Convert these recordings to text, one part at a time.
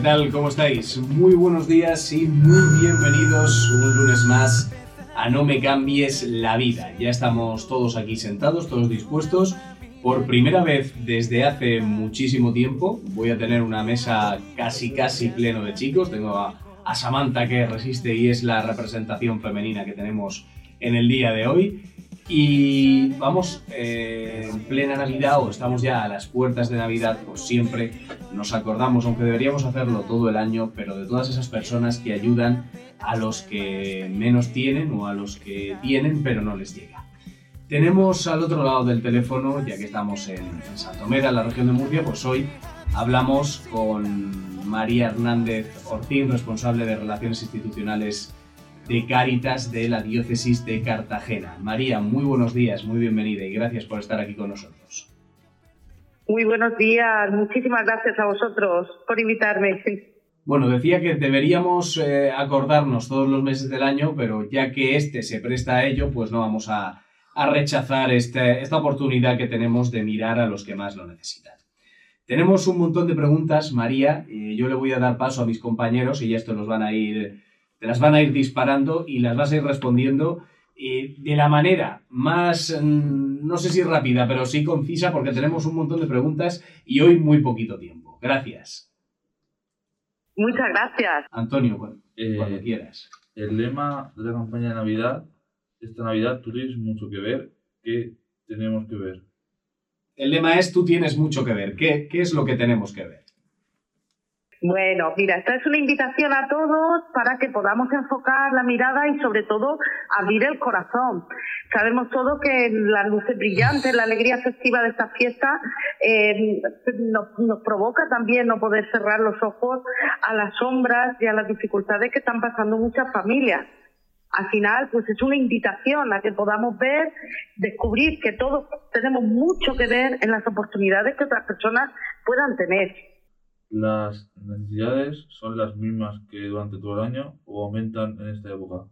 ¿Qué tal? ¿Cómo estáis? Muy buenos días y muy bienvenidos un lunes más a No me cambies la vida. Ya estamos todos aquí sentados, todos dispuestos. Por primera vez desde hace muchísimo tiempo voy a tener una mesa casi casi pleno de chicos. Tengo a, Samantha que resiste y es la representación femenina que tenemos en el día de hoy. Y vamos eh, en plena Navidad o estamos ya a las puertas de Navidad, pues siempre nos acordamos, aunque deberíamos hacerlo todo el año, pero de todas esas personas que ayudan a los que menos tienen o a los que tienen pero no les llega. Tenemos al otro lado del teléfono, ya que estamos en, en Santomera, en la región de Murcia, pues hoy hablamos con María Hernández Ortín, responsable de Relaciones Institucionales de Cáritas de la Diócesis de Cartagena. María, muy buenos días, muy bienvenida y gracias por estar aquí con nosotros. Muy buenos días, muchísimas gracias a vosotros por invitarme. Bueno, decía que deberíamos eh, acordarnos todos los meses del año, pero ya que este se presta a ello, pues no vamos a, rechazar este, esta oportunidad que tenemos de mirar a los que más lo necesitan. Tenemos un montón de preguntas, María, yo le voy a dar paso a mis compañeros y estos los van a ir te las van a ir disparando y las vas a ir respondiendo eh, de la manera más, mm, no sé si rápida, pero sí concisa, porque tenemos un montón de preguntas y hoy muy poquito tiempo. Gracias. Muchas gracias. Antonio, cuando, Eh, cuando quieras. El lema de la campaña de Navidad, esta Navidad tú tienes mucho que ver, ¿qué tenemos que ver? El lema es tú tienes mucho que ver. ¿Qué, qué es lo que tenemos que ver? Bueno, mira, esta es una invitación a todos para que podamos enfocar la mirada y sobre todo abrir el corazón. Sabemos todos que las luces brillantes, la alegría festiva de esta fiesta eh, nos, nos provoca también no poder cerrar los ojos a las sombras y a las dificultades que están pasando muchas familias. Al final, pues es una invitación a que podamos ver, descubrir que todos tenemos mucho que ver en las oportunidades que otras personas puedan tener. ¿Las necesidades son las mismas que durante todo el año o aumentan en esta época?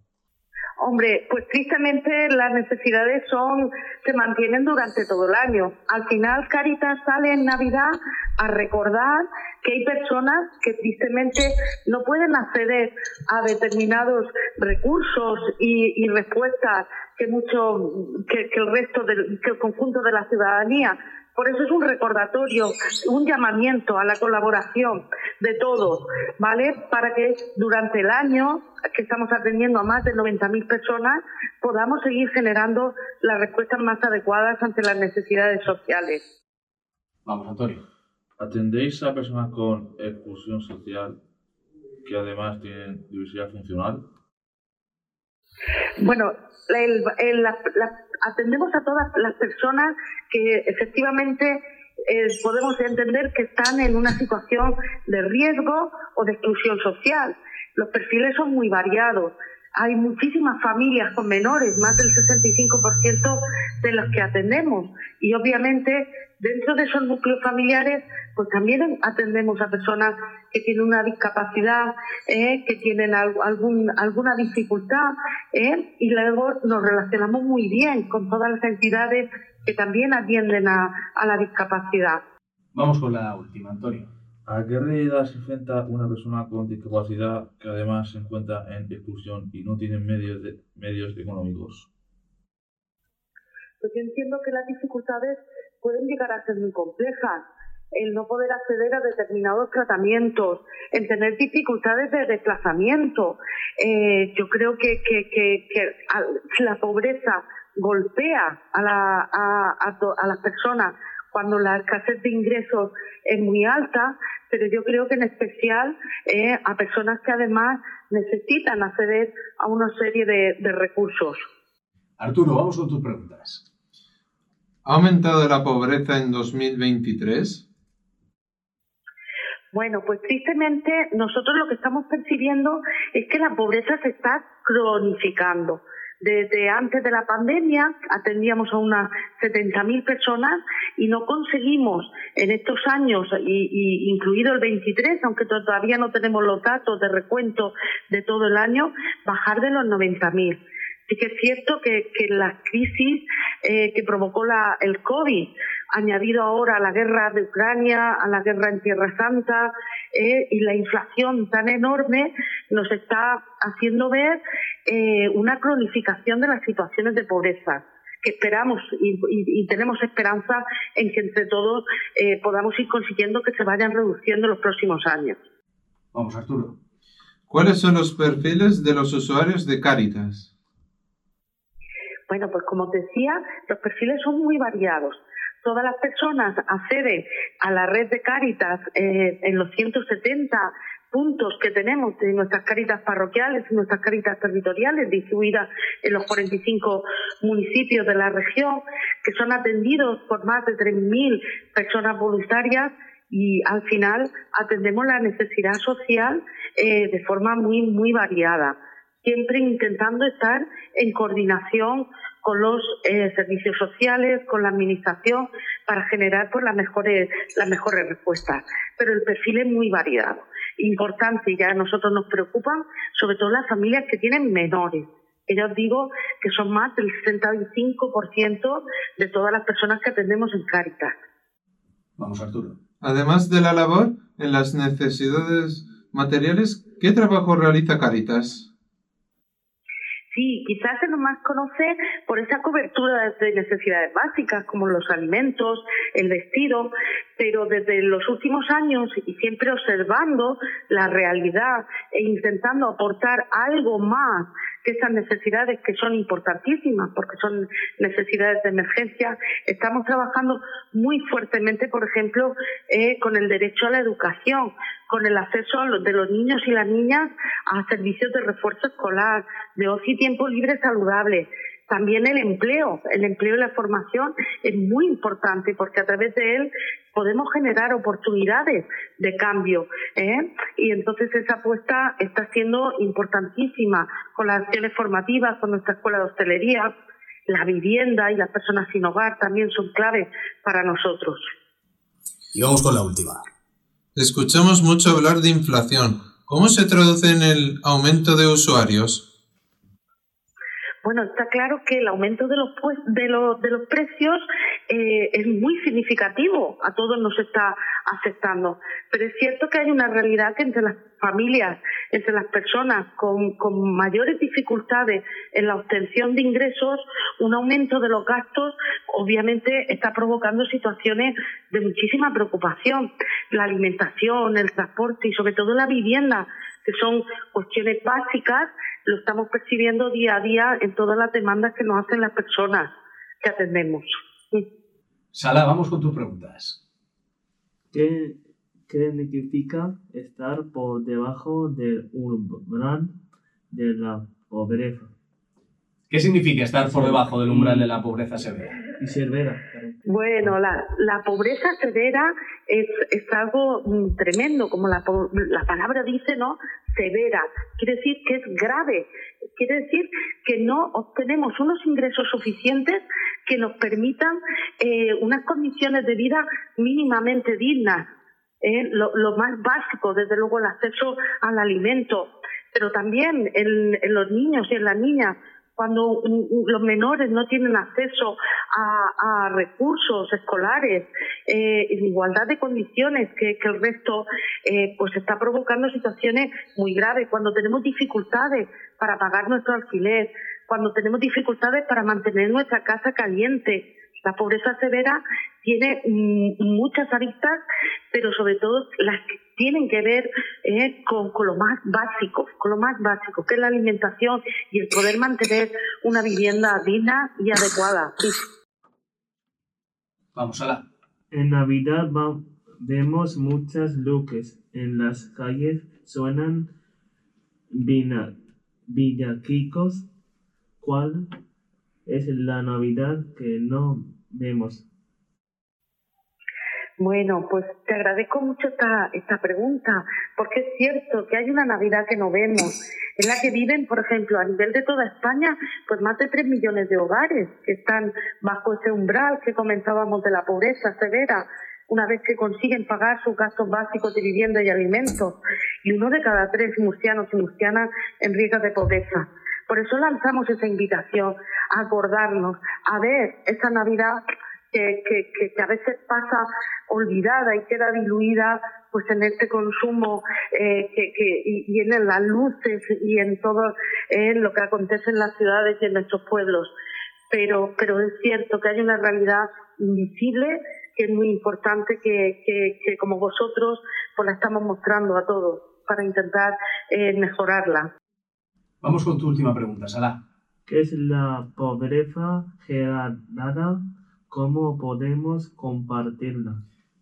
Hombre, pues tristemente las necesidades son se mantienen durante todo el año. Al final Caritas sale en Navidad a recordar que hay personas que tristemente no pueden acceder a determinados recursos y, respuestas que mucho que el resto del que el conjunto de la ciudadanía por eso es un recordatorio, un llamamiento a la colaboración de todos, ¿vale? Para que durante el año, que estamos atendiendo a más de 90.000 personas, podamos seguir generando las respuestas más adecuadas ante las necesidades sociales. Vamos, Antonio. ¿Atendéis a personas con exclusión social que además tienen diversidad funcional? Bueno, el, la, atendemos a todas las personas que efectivamente eh, podemos entender que están en una situación de riesgo o de exclusión social. Los perfiles son muy variados. Hay muchísimas familias con menores, más del 65% de los que atendemos. Y obviamente dentro de esos núcleos familiares, pues también atendemos a personas que tienen una discapacidad, eh, que tienen algún, alguna dificultad, eh, y luego nos relacionamos muy bien con todas las entidades que también atienden a, a la discapacidad. Vamos con la última, Antonio. ¿A qué realidad se enfrenta una persona con discapacidad que además se encuentra en exclusión y no tiene medios, de, medios económicos? Pues yo entiendo que las dificultades pueden llegar a ser muy complejas. El no poder acceder a determinados tratamientos, el tener dificultades de desplazamiento. Eh, yo creo que, que, que, la pobreza golpea a, la, a, a, a las personas cuando la escasez de ingresos es muy alta, pero yo creo que en especial eh, a personas que además necesitan acceder a una serie de, de recursos. Arturo, vamos con tus preguntas. ¿Ha aumentado la pobreza en 2023? Bueno, pues tristemente nosotros lo que estamos percibiendo es que la pobreza se está cronificando. Desde antes de la pandemia atendíamos a unas 70.000 personas y no conseguimos en estos años, y, incluido el 23, aunque todavía no tenemos los datos de recuento de todo el año, bajar de los 90.000. Sí que es cierto que, que la crisis eh, que provocó el COVID, añadido ahora a la guerra de Ucrania, a la guerra en Tierra Santa eh, y la inflación tan enorme, nos está haciendo ver eh, una cronificación de las situaciones de pobreza que esperamos y, y, tenemos esperanza en que entre todos podamos ir consiguiendo que se vayan reduciendo en los próximos años. Vamos, Arturo. ¿Cuáles son los perfiles de los usuarios de Caritas? Bueno, pues como te decía, los perfiles son muy variados. Todas las personas acceden a la red de Cáritas eh, en los 170 puntos que tenemos de nuestras caritas parroquiales y nuestras caritas territoriales distribuidas en los 45 municipios de la región, que son atendidos por más de 3.000 personas voluntarias y al final atendemos la necesidad social eh, de forma muy, muy variada siempre intentando estar en coordinación con los eh, servicios sociales, con la administración, para generar pues, las, mejores, las mejores respuestas. Pero el perfil es muy variado. Importante, ya a nosotros nos preocupan, sobre todo las familias que tienen menores. Que ya os digo que son más del 65% de todas las personas que atendemos en Cáritas. Vamos, Arturo. Además de la labor en las necesidades materiales, ¿qué trabajo realiza Cáritas? Sí, quizás se nos más conoce por esa cobertura de necesidades básicas como los alimentos, el vestido, pero desde los últimos años y siempre observando la realidad e intentando aportar algo más esas necesidades que son importantísimas porque son necesidades de emergencia, estamos trabajando muy fuertemente, por ejemplo, eh, con el derecho a la educación, con el acceso de los niños y las niñas a servicios de refuerzo escolar, de ocio y tiempo libre saludable. También el empleo, el empleo y la formación es muy importante porque a través de él podemos generar oportunidades de cambio. ¿eh? Y entonces esa apuesta está siendo importantísima con las acciones formativas, con nuestra escuela de hostelería, la vivienda y las personas sin hogar también son claves para nosotros. Y vamos con la última. Escuchamos mucho hablar de inflación. ¿Cómo se traduce en el aumento de usuarios? Bueno, está claro que el aumento de los, de los, de los precios eh, es muy significativo, a todos nos está afectando. Pero es cierto que hay una realidad que entre las familias, entre las personas con mayores dificultades en la obtención de ingresos, un aumento de los gastos obviamente está provocando situaciones de muchísima preocupación. La alimentación, el transporte y sobre todo la vivienda, que son cuestiones básicas, lo estamos percibiendo día a día en todas las demandas que nos hacen las personas que atendemos. Sala, vamos con tus preguntas. ¿Qué, significa estar por debajo del umbral de la pobreza? ¿Qué significa estar por debajo del umbral de la pobreza severa? Y severa. Bueno, la, la pobreza severa es, es algo mm, tremendo, como la, la palabra dice, ¿no? Severa. Quiere decir que es grave. Quiere decir que no obtenemos unos ingresos suficientes que nos permitan eh, unas condiciones de vida mínimamente dignas. ¿eh? Lo, más básico, desde luego, el acceso al alimento, pero también en los niños y en las niñas cuando los menores no tienen acceso a, recursos escolares eh, en igualdad de condiciones que, el resto, eh, pues está provocando situaciones muy graves. Cuando tenemos dificultades para pagar nuestro alquiler, cuando tenemos dificultades para mantener nuestra casa caliente, la pobreza severa tiene mm, muchas aristas, pero sobre todo las que tienen que ver eh, con, lo más básico, con lo más básico, que es la alimentación y el poder mantener una vivienda digna y adecuada. Vamos a la. En Navidad vemos muchas luces en las calles, suenan villaquicos. ¿Cuál es la Navidad que no vemos Bueno, pues te agradezco mucho esta, pregunta, porque es cierto que hay una Navidad que no vemos, en la que viven, por ejemplo, a nivel de toda España, pues más de 3 millones de hogares que están bajo ese umbral que comentábamos de la pobreza severa, una vez que consiguen pagar sus gastos básicos de vivienda y alimentos, y uno de cada tres murcianos y murcianas en riesgo de pobreza. Por eso lanzamos esa invitación acordarnos, a ver esa Navidad que, que, a veces pasa olvidada y queda diluida pues en este consumo eh, que, y, en las luces y en todo lo que acontece en las ciudades y en nuestros pueblos. Pero, pero es cierto que hay una realidad invisible que es muy importante que, que, como vosotros pues la estamos mostrando a todos para intentar eh, mejorarla. Vamos con tu última pregunta, Sala. ¿Qué es la pobreza heredada? ¿Cómo podemos compartirla?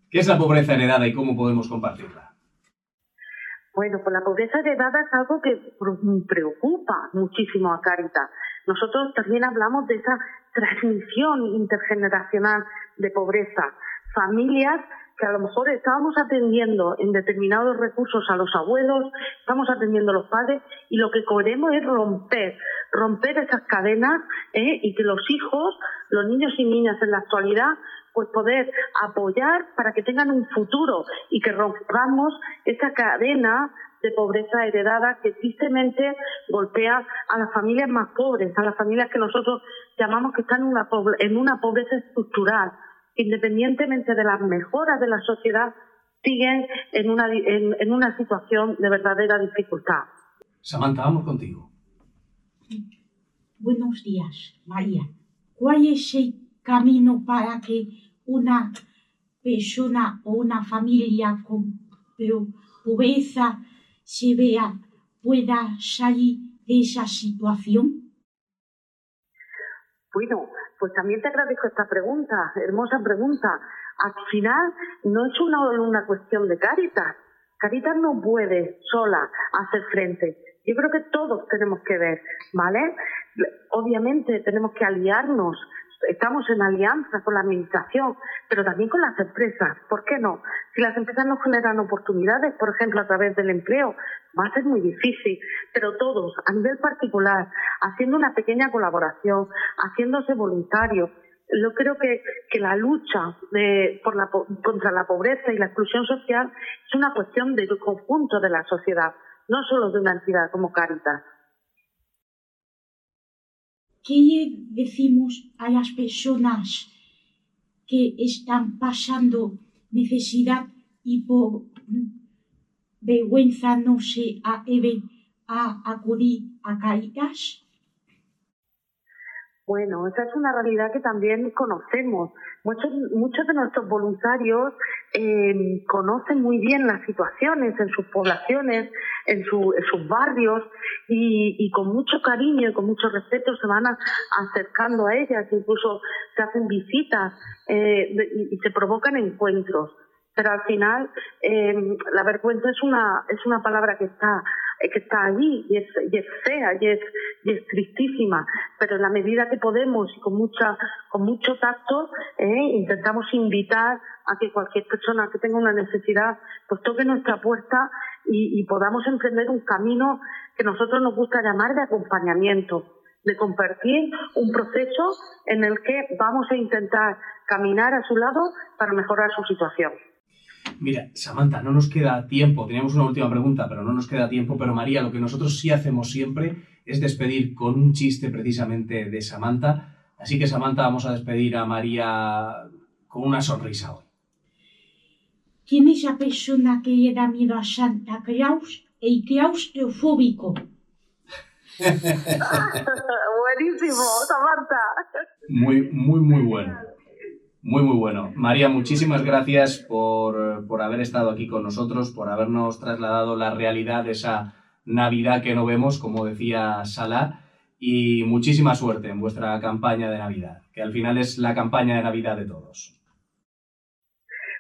¿Qué es la pobreza heredada y cómo podemos compartirla? Bueno, pues la pobreza heredada es algo que preocupa muchísimo a Caritas. Nosotros también hablamos de esa transmisión intergeneracional de pobreza. Familias que a lo mejor estábamos atendiendo en determinados recursos a los abuelos, estamos atendiendo a los padres y lo que queremos es romper, romper esas cadenas ¿eh? y que los hijos, los niños y niñas en la actualidad, pues poder apoyar para que tengan un futuro y que rompamos esa cadena de pobreza heredada que tristemente golpea a las familias más pobres, a las familias que nosotros llamamos que están en una, pobreza estructural independientemente de las mejoras de la sociedad, siguen en una, en, una situación de verdadera dificultad. Samantha, vamos contigo. Buenos días, María. ¿Cuál es el camino para que una persona o una familia con pobreza se vea pueda salir de esa situación? Bueno, pues también te agradezco esta pregunta, hermosa pregunta. Al final no es una, cuestión de Caritas. Caritas no puede sola hacer frente. Yo creo que todos tenemos que ver, ¿vale? Obviamente tenemos que aliarnos, estamos en alianza con la administración, pero también con las empresas. ¿Por qué no? Si las empresas nos generan oportunidades, por ejemplo, a través del empleo, va a muy difícil, pero todos, a nivel particular, haciendo una pequeña colaboración, haciéndose voluntarios, yo creo que, que la lucha de, por la, contra la pobreza y la exclusión social es una cuestión del conjunto de la sociedad, no solo de una entidad como Caritas. ¿Qué decimos a las personas que están pasando necesidad y vergüenza no se atreven a acudir a Caritas? Bueno, esa es una realidad que también conocemos. Muchos, muchos de nuestros voluntarios eh, conocen muy bien las situaciones en sus poblaciones, en, sus barrios y, con mucho cariño y con mucho respeto se van acercando a ellas, incluso se hacen visitas eh, y se provocan encuentros pero al final eh, la vergüenza es una es una palabra que está que está allí y es, y es fea y es, y es tristísima pero en la medida que podemos y con mucha con mucho tacto eh, intentamos invitar a que cualquier persona que tenga una necesidad pues toque nuestra puerta y, y podamos emprender un camino que nosotros nos gusta llamar de acompañamiento de compartir un proceso en el que vamos a intentar caminar a su lado para mejorar su situación. Mira, Samantha, no nos queda tiempo. Teníamos una última pregunta, pero no nos queda tiempo. Pero María, lo que nosotros sí hacemos siempre es despedir con un chiste precisamente de Samantha. Así que, Samantha, vamos a despedir a María con una sonrisa hoy. ¿Quién es la persona que le da miedo a Santa Claus? El claustrofóbico. Buenísimo, Samantha. Muy, muy, muy bueno. Muy, muy bueno. María, muchísimas gracias por, por, haber estado aquí con nosotros, por habernos trasladado la realidad de esa Navidad que no vemos, como decía Salah, y muchísima suerte en vuestra campaña de Navidad, que al final es la campaña de Navidad de todos.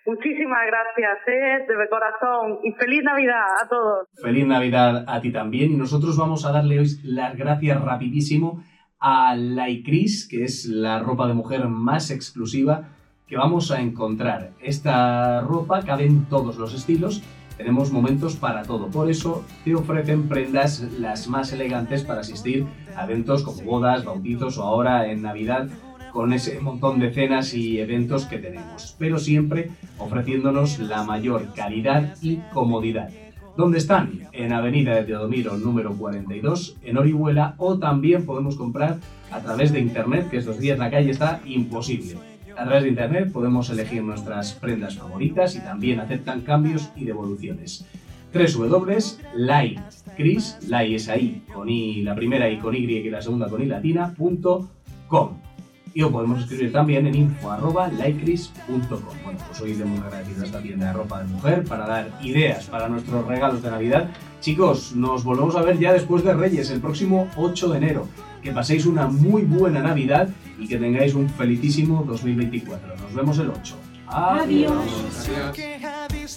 Muchísimas gracias, ¿eh? de corazón, y feliz Navidad a todos. Feliz Navidad a ti también, y nosotros vamos a darle hoy las gracias rapidísimo a Laikris, que es la ropa de mujer más exclusiva que vamos a encontrar. Esta ropa cabe en todos los estilos, tenemos momentos para todo. Por eso te ofrecen prendas las más elegantes para asistir a eventos como bodas, bautizos o ahora en Navidad con ese montón de cenas y eventos que tenemos, pero siempre ofreciéndonos la mayor calidad y comodidad. ¿Dónde están? En Avenida de Teodomiro número 42, en Orihuela, o también podemos comprar a través de internet, que estos días la calle está imposible. A través de internet podemos elegir nuestras prendas favoritas y también aceptan cambios y devoluciones. www.laicris, lai es ahí, con i la primera y con y y la segunda con i latina, punto com y lo podemos escribir también en info.lycris.com. Bueno, pues hoy le hemos agradecido a esta tienda de ropa de mujer para dar ideas para nuestros regalos de Navidad. Chicos, nos volvemos a ver ya después de Reyes, el próximo 8 de enero. Que paséis una muy buena Navidad y que tengáis un felicísimo 2024. Nos vemos el 8. Adiós. Adiós.